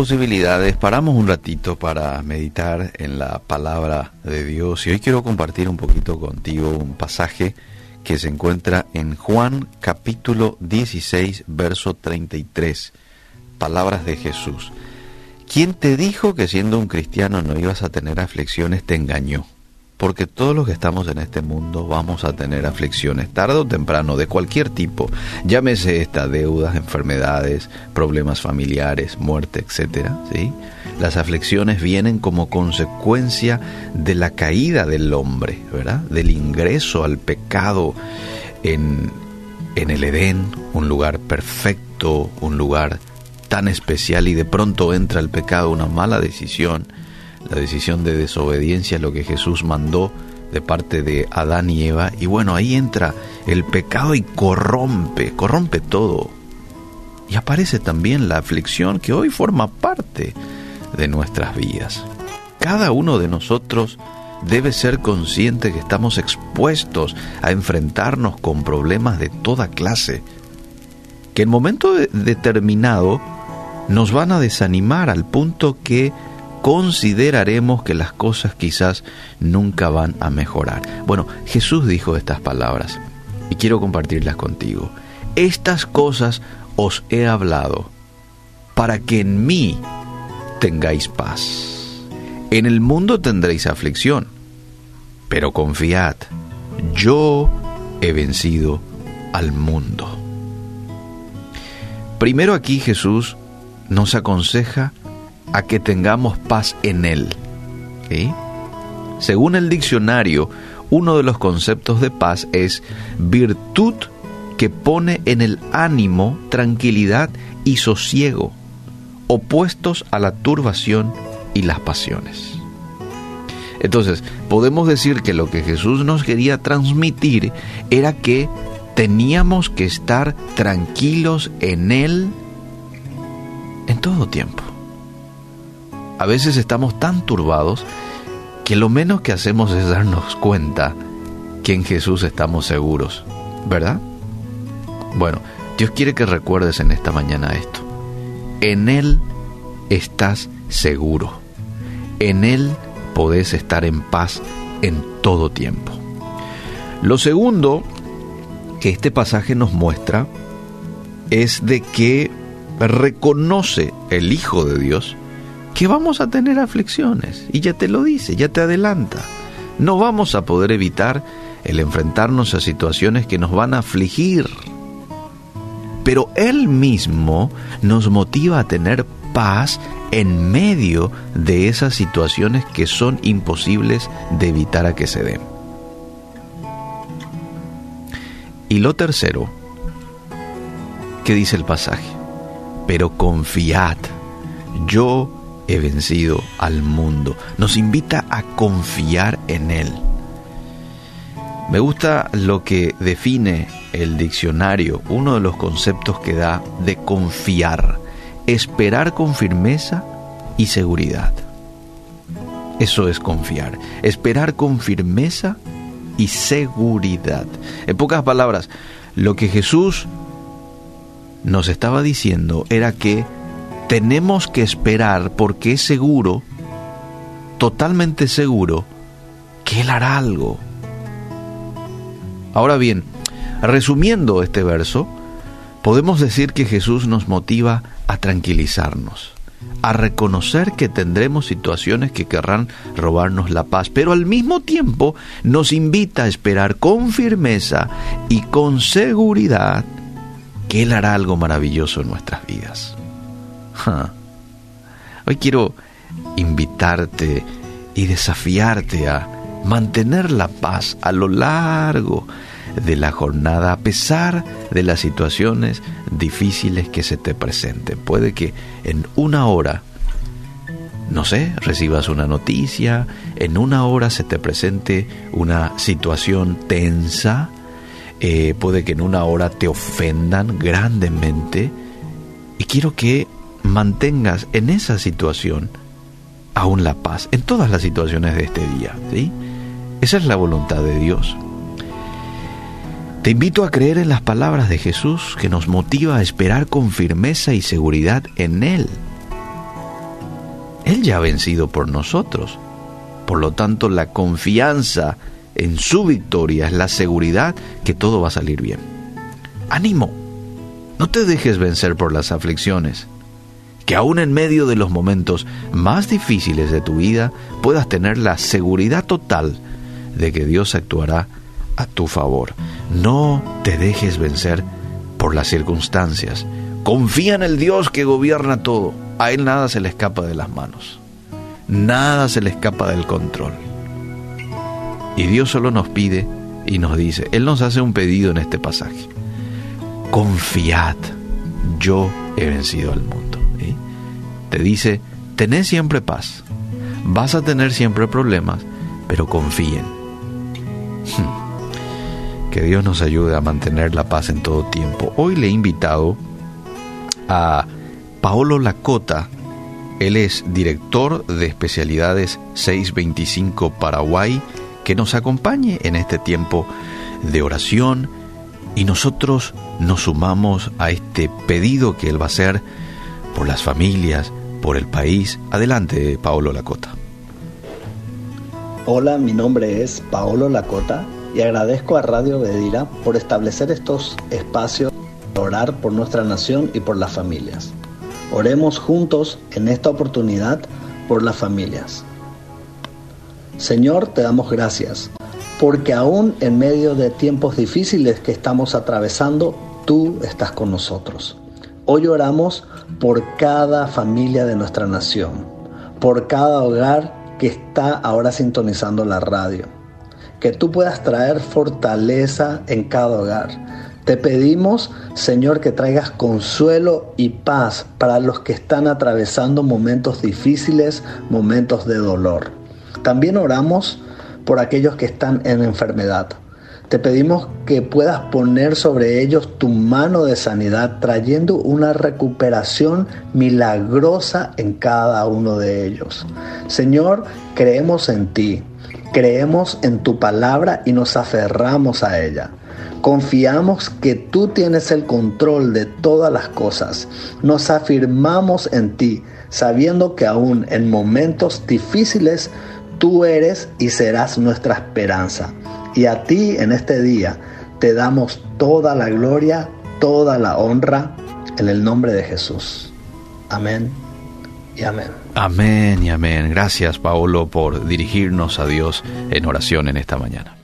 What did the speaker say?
posibilidades, paramos un ratito para meditar en la palabra de Dios y hoy quiero compartir un poquito contigo un pasaje que se encuentra en Juan capítulo 16 verso 33, palabras de Jesús. ¿Quién te dijo que siendo un cristiano no ibas a tener aflicciones te engañó? Porque todos los que estamos en este mundo vamos a tener aflicciones, tarde o temprano, de cualquier tipo, llámese esta deudas, enfermedades, problemas familiares, muerte, etcétera, ¿sí? Las aflicciones vienen como consecuencia de la caída del hombre, ¿verdad? Del ingreso al pecado en, en el Edén, un lugar perfecto, un lugar tan especial y de pronto entra el pecado, una mala decisión la decisión de desobediencia es lo que Jesús mandó de parte de Adán y Eva. Y bueno, ahí entra el pecado y corrompe, corrompe todo. Y aparece también la aflicción que hoy forma parte de nuestras vidas. Cada uno de nosotros debe ser consciente que estamos expuestos a enfrentarnos con problemas de toda clase, que en momento determinado nos van a desanimar al punto que consideraremos que las cosas quizás nunca van a mejorar. Bueno, Jesús dijo estas palabras y quiero compartirlas contigo. Estas cosas os he hablado para que en mí tengáis paz. En el mundo tendréis aflicción, pero confiad, yo he vencido al mundo. Primero aquí Jesús nos aconseja a que tengamos paz en Él. Según el diccionario, uno de los conceptos de paz es virtud que pone en el ánimo tranquilidad y sosiego, opuestos a la turbación y las pasiones. Entonces, podemos decir que lo que Jesús nos quería transmitir era que teníamos que estar tranquilos en Él en todo tiempo a veces estamos tan turbados que lo menos que hacemos es darnos cuenta que en Jesús estamos seguros, ¿verdad? Bueno, Dios quiere que recuerdes en esta mañana esto. En Él estás seguro. En Él podés estar en paz en todo tiempo. Lo segundo que este pasaje nos muestra es de que reconoce el Hijo de Dios que vamos a tener aflicciones. Y ya te lo dice, ya te adelanta. No vamos a poder evitar el enfrentarnos a situaciones que nos van a afligir. Pero Él mismo nos motiva a tener paz en medio de esas situaciones que son imposibles de evitar a que se den. Y lo tercero, que dice el pasaje, pero confiad, yo he vencido al mundo. Nos invita a confiar en Él. Me gusta lo que define el diccionario, uno de los conceptos que da de confiar, esperar con firmeza y seguridad. Eso es confiar, esperar con firmeza y seguridad. En pocas palabras, lo que Jesús nos estaba diciendo era que tenemos que esperar porque es seguro, totalmente seguro, que Él hará algo. Ahora bien, resumiendo este verso, podemos decir que Jesús nos motiva a tranquilizarnos, a reconocer que tendremos situaciones que querrán robarnos la paz, pero al mismo tiempo nos invita a esperar con firmeza y con seguridad que Él hará algo maravilloso en nuestras vidas. Hoy quiero invitarte y desafiarte a mantener la paz a lo largo de la jornada a pesar de las situaciones difíciles que se te presenten. Puede que en una hora, no sé, recibas una noticia, en una hora se te presente una situación tensa, eh, puede que en una hora te ofendan grandemente y quiero que mantengas en esa situación aún la paz, en todas las situaciones de este día. Esa es la voluntad de Dios. Te invito a creer en las palabras de Jesús que nos motiva a esperar con firmeza y seguridad en Él. Él ya ha vencido por nosotros. Por lo tanto, la confianza en su victoria es la seguridad que todo va a salir bien. Ánimo, no te dejes vencer por las aflicciones. Que aún en medio de los momentos más difíciles de tu vida puedas tener la seguridad total de que Dios actuará a tu favor. No te dejes vencer por las circunstancias. Confía en el Dios que gobierna todo. A Él nada se le escapa de las manos. Nada se le escapa del control. Y Dios solo nos pide y nos dice, Él nos hace un pedido en este pasaje. Confiad, yo he vencido al mundo. Te dice, tened siempre paz. Vas a tener siempre problemas, pero confíen. Que Dios nos ayude a mantener la paz en todo tiempo. Hoy le he invitado a Paolo Lacota. Él es director de especialidades 625 Paraguay, que nos acompañe en este tiempo de oración y nosotros nos sumamos a este pedido que él va a hacer por las familias, por el país. Adelante, Paolo Lacota. Hola, mi nombre es Paolo Lacota y agradezco a Radio Bedira por establecer estos espacios para orar por nuestra nación y por las familias. Oremos juntos en esta oportunidad por las familias. Señor, te damos gracias, porque aún en medio de tiempos difíciles que estamos atravesando, tú estás con nosotros. Hoy oramos por cada familia de nuestra nación, por cada hogar que está ahora sintonizando la radio que tú puedas traer fortaleza en cada hogar. Te pedimos, Señor, que traigas consuelo y paz para los que están atravesando momentos difíciles, momentos de dolor. También oramos por aquellos que están en enfermedad. Te pedimos que puedas poner sobre ellos tu mano de sanidad, trayendo una recuperación milagrosa en cada uno de ellos. Señor, creemos en ti. Creemos en tu palabra y nos aferramos a ella. Confiamos que tú tienes el control de todas las cosas. Nos afirmamos en ti, sabiendo que aún en momentos difíciles tú eres y serás nuestra esperanza. Y a ti en este día te damos toda la gloria, toda la honra en el nombre de Jesús. Amén y amén. Amén y amén. Gracias, Paolo, por dirigirnos a Dios en oración en esta mañana.